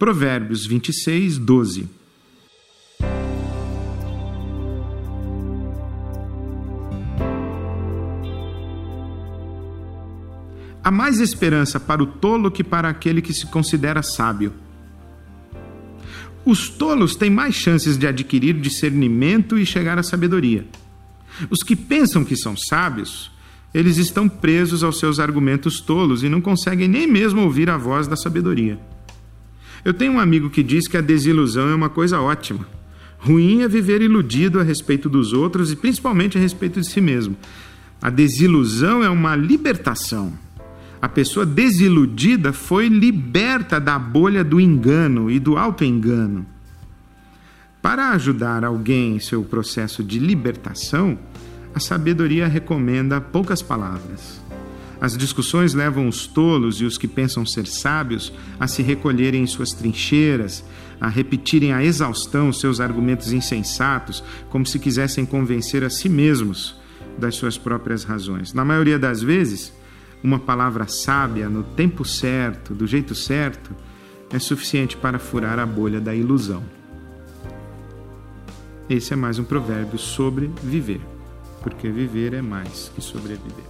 Provérbios 26, 12. Há mais esperança para o tolo que para aquele que se considera sábio. Os tolos têm mais chances de adquirir discernimento e chegar à sabedoria. Os que pensam que são sábios, eles estão presos aos seus argumentos tolos e não conseguem nem mesmo ouvir a voz da sabedoria. Eu tenho um amigo que diz que a desilusão é uma coisa ótima. Ruim é viver iludido a respeito dos outros e principalmente a respeito de si mesmo. A desilusão é uma libertação. A pessoa desiludida foi liberta da bolha do engano e do auto-engano. Para ajudar alguém em seu processo de libertação, a sabedoria recomenda poucas palavras. As discussões levam os tolos e os que pensam ser sábios a se recolherem em suas trincheiras, a repetirem a exaustão seus argumentos insensatos, como se quisessem convencer a si mesmos das suas próprias razões. Na maioria das vezes, uma palavra sábia no tempo certo, do jeito certo, é suficiente para furar a bolha da ilusão. Esse é mais um provérbio sobre viver, porque viver é mais que sobreviver.